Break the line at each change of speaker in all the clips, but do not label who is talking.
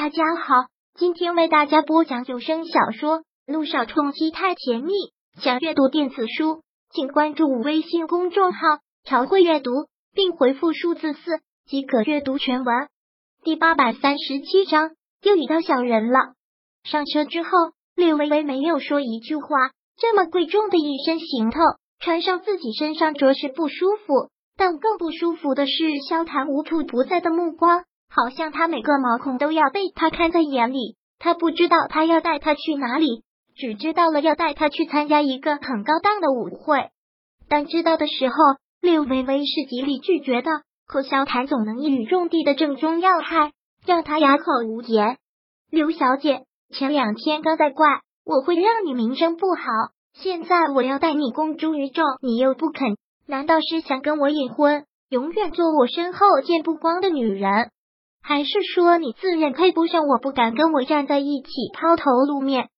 大家好，今天为大家播讲有声小说《路上冲击太甜蜜》。想阅读电子书，请关注微信公众号“朝会阅读”，并回复数字四即可阅读全文。第八百三十七章，又遇到小人了。上车之后，柳微微没有说一句话。这么贵重的一身行头，穿上自己身上着实不舒服。但更不舒服的是，萧谈无处不在的目光。好像他每个毛孔都要被他看在眼里，他不知道他要带他去哪里，只知道了要带他去参加一个很高档的舞会。当知道的时候，柳微微是极力拒绝的，可萧谈总能一语中的的正中要害，让他哑口无言。刘小姐，前两天刚在怪我会让你名声不好，现在我要带你公诸于众，你又不肯，难道是想跟我隐婚，永远做我身后见不光的女人？还是说你自认配不上我，不敢跟我站在一起抛头露面？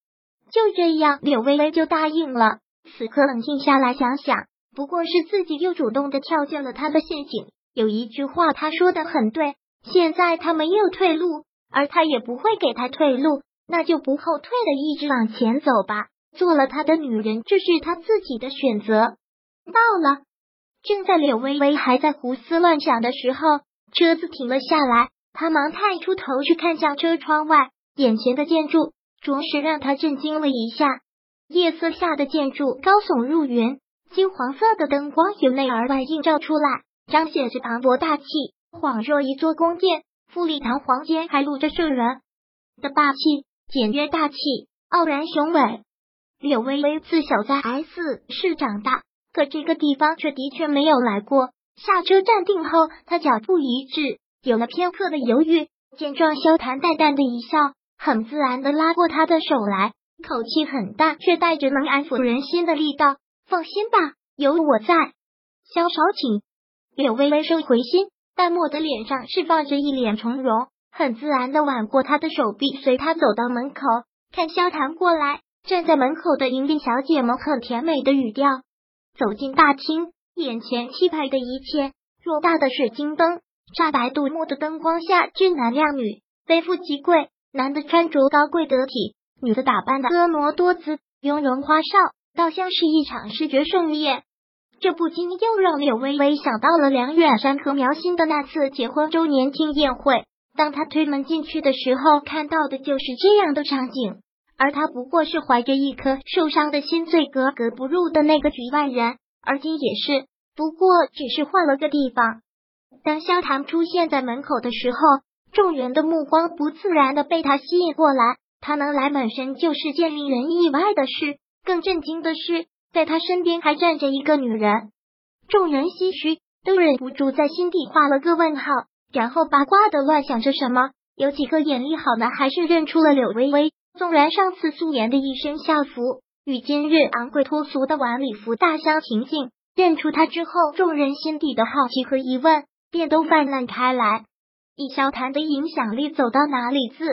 就这样，柳微微就答应了。此刻冷静下来想想，不过是自己又主动的跳进了他的陷阱。有一句话他说的很对，现在他没有退路，而他也不会给他退路，那就不后退的一直往前走吧。做了他的女人，这是他自己的选择。到了，正在柳微微还在胡思乱想的时候，车子停了下来。他忙探出头去看向车窗外，眼前的建筑着实让他震惊了一下。夜色下的建筑高耸入云，金黄色的灯光由内而外映照出来，彰显着磅礴大气，恍若一座宫殿，富丽堂皇间还露着圣人的霸气，简约大气，傲然雄伟。柳微微自小在 S 市长大，可这个地方却的确没有来过。下车站定后，他脚步一滞。有了片刻的犹豫，见状，萧谈淡淡的一笑，很自然的拉过他的手来，口气很大，却带着能安抚人心的力道。放心吧，有我在。萧少请。柳微微收回心，淡漠的脸上释放着一脸从容，很自然的挽过他的手臂，随他走到门口，看萧谈过来，站在门口的迎宾小姐们很甜美的语调，走进大厅，眼前气派的一切，偌大的水晶灯。煞白镀木的灯光下，俊男靓女，非富即贵。男的穿着高贵得体，女的打扮的婀娜多姿，雍容花哨，倒像是一场视觉盛宴。这不禁又让柳微微想到了梁远山和苗心的那次结婚周年庆宴会。当他推门进去的时候，看到的就是这样的场景。而他不过是怀着一颗受伤的心，最格格不入的那个局外人。而今也是，不过只是换了个地方。当萧谈出现在门口的时候，众人的目光不自然的被他吸引过来。他能来本身就是件令人意外的事。更震惊的是，在他身边还站着一个女人。众人唏嘘，都忍不住在心底画了个问号，然后八卦的乱想着什么。有几个眼力好的还是认出了柳微微。纵然上次素颜的一身校服与今日昂贵脱俗的晚礼服大相庭径，认出她之后，众人心底的好奇和疑问。便都泛滥开来，以萧谈的影响力走到哪里，自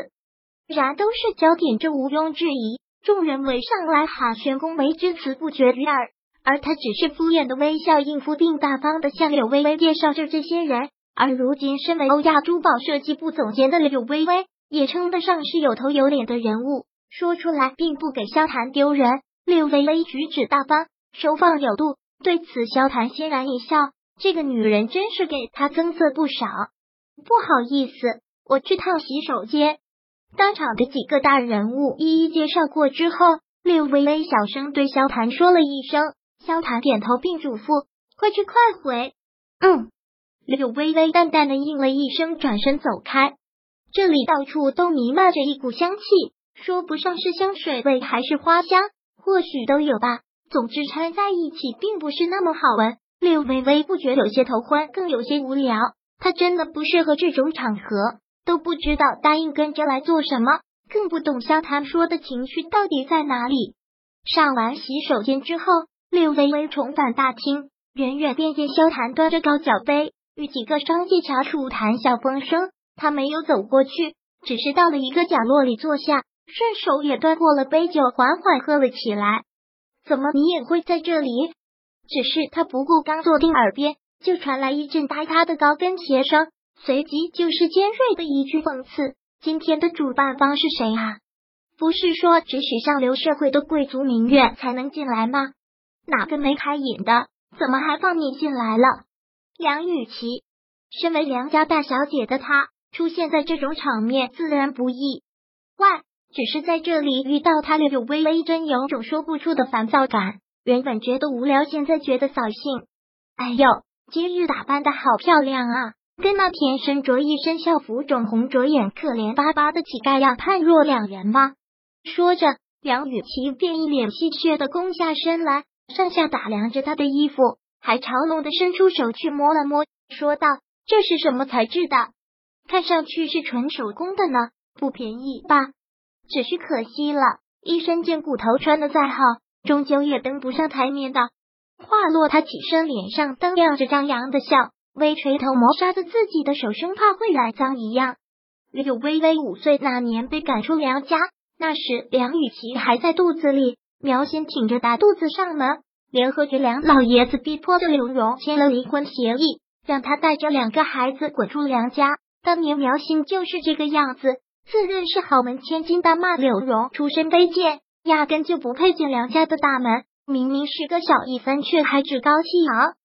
然都是焦点，这毋庸置疑。众人围上来喊宣恭维之词不绝于耳，而他只是敷衍的微笑应付，并大方的向柳微微介绍着这些人。而如今，身为欧亚珠宝设计部总监的柳微微，也称得上是有头有脸的人物，说出来并不给萧谈丢人。柳微微举止大方，收放有度，对此萧谈欣然一笑。这个女人真是给他增色不少。不好意思，我去趟洗手间。当场的几个大人物一一介绍过之后，柳微微小声对萧谈说了一声，萧谈点头并嘱咐：“快去快回。”嗯，柳微微淡淡的应了一声，转身走开。这里到处都弥漫着一股香气，说不上是香水味还是花香，或许都有吧。总之掺在一起，并不是那么好闻。柳微微不觉有些头昏，更有些无聊。她真的不适合这种场合，都不知道答应跟着来做什么，更不懂萧谈说的情绪到底在哪里。上完洗手间之后，柳微微重返大厅，远远便见萧谈端着高脚杯，与几个商界茶厨谈笑风生。他没有走过去，只是到了一个角落里坐下，顺手也端过了杯酒，缓缓喝了起来。怎么你也会在这里？只是他不顾刚坐定，耳边就传来一阵哒哒的高跟鞋声，随即就是尖锐的一句讽刺：“今天的主办方是谁啊？不是说只许上流社会的贵族名媛才能进来吗？哪个没开眼的，怎么还放你进来了？梁雨琪，身为梁家大小姐的她，出现在这种场面自然不易。喂，只是在这里遇到他，柳微微真有种说不出的烦躁感。原本觉得无聊，现在觉得扫兴。哎呦，今日打扮的好漂亮啊！跟那天身着一身校服、肿红着眼、可怜巴巴的乞丐样判若两人吗？说着，梁雨琪便一脸戏谑的弓下身来，上下打量着他的衣服，还嘲弄的伸出手去摸了摸，说道：“这是什么材质的？看上去是纯手工的呢，不便宜吧？只是可惜了，一身贱骨头穿的再好，终究也登不上台面的。”话落，他起身，脸上灯亮着张扬的笑。微垂头，磨砂着自己的手，生怕会染脏一样。柳微微五岁那年被赶出梁家，那时梁雨琪还在肚子里。苗心挺着大肚子上门，联合着梁老爷子，逼迫着柳荣签了离婚协议，让他带着两个孩子滚出梁家。当年苗心就是这个样子，自认是豪门千金，大骂柳荣出身卑贱，压根就不配进梁家的大门。明明是个小一分，却还趾高气扬。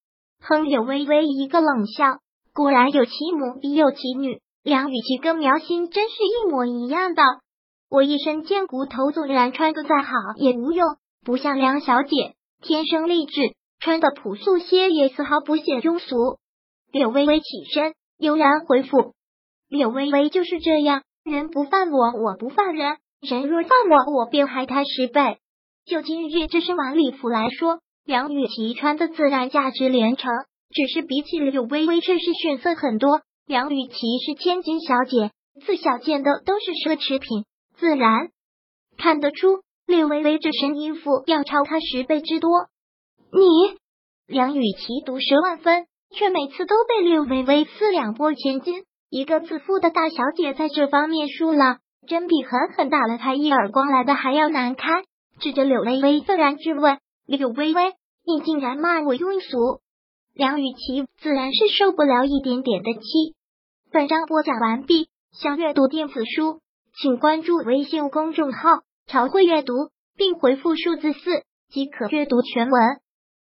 哼，柳微微一个冷笑，果然有其母必有其女。梁雨琪跟苗心真是一模一样的。我一身贱骨头，纵然穿的再好也无用，不像梁小姐天生丽质，穿的朴素些也丝毫不显庸俗。柳微微起身，悠然回复：“柳微微就是这样，人不犯我，我不犯人；人若犯我，我便害他十倍。就今日这身晚礼服来说。”梁雨琪穿的自然价值连城，只是比起柳微微却是逊色很多。梁雨琪是千金小姐，自小见的都是奢侈品，自然看得出柳微微这身衣服要超她十倍之多。你梁雨琪毒舌万分，却每次都被柳微微四两拨千斤。一个自负的大小姐在这方面输了，真比狠狠打了他一耳光来的还要难堪。指着柳微微愤然质问。柳微微，你竟然骂我庸俗！梁雨琪自然是受不了一点点的气。本章播讲完毕，想阅读电子书，请关注微信公众号“朝会阅读”，并回复数字四即可阅读全文。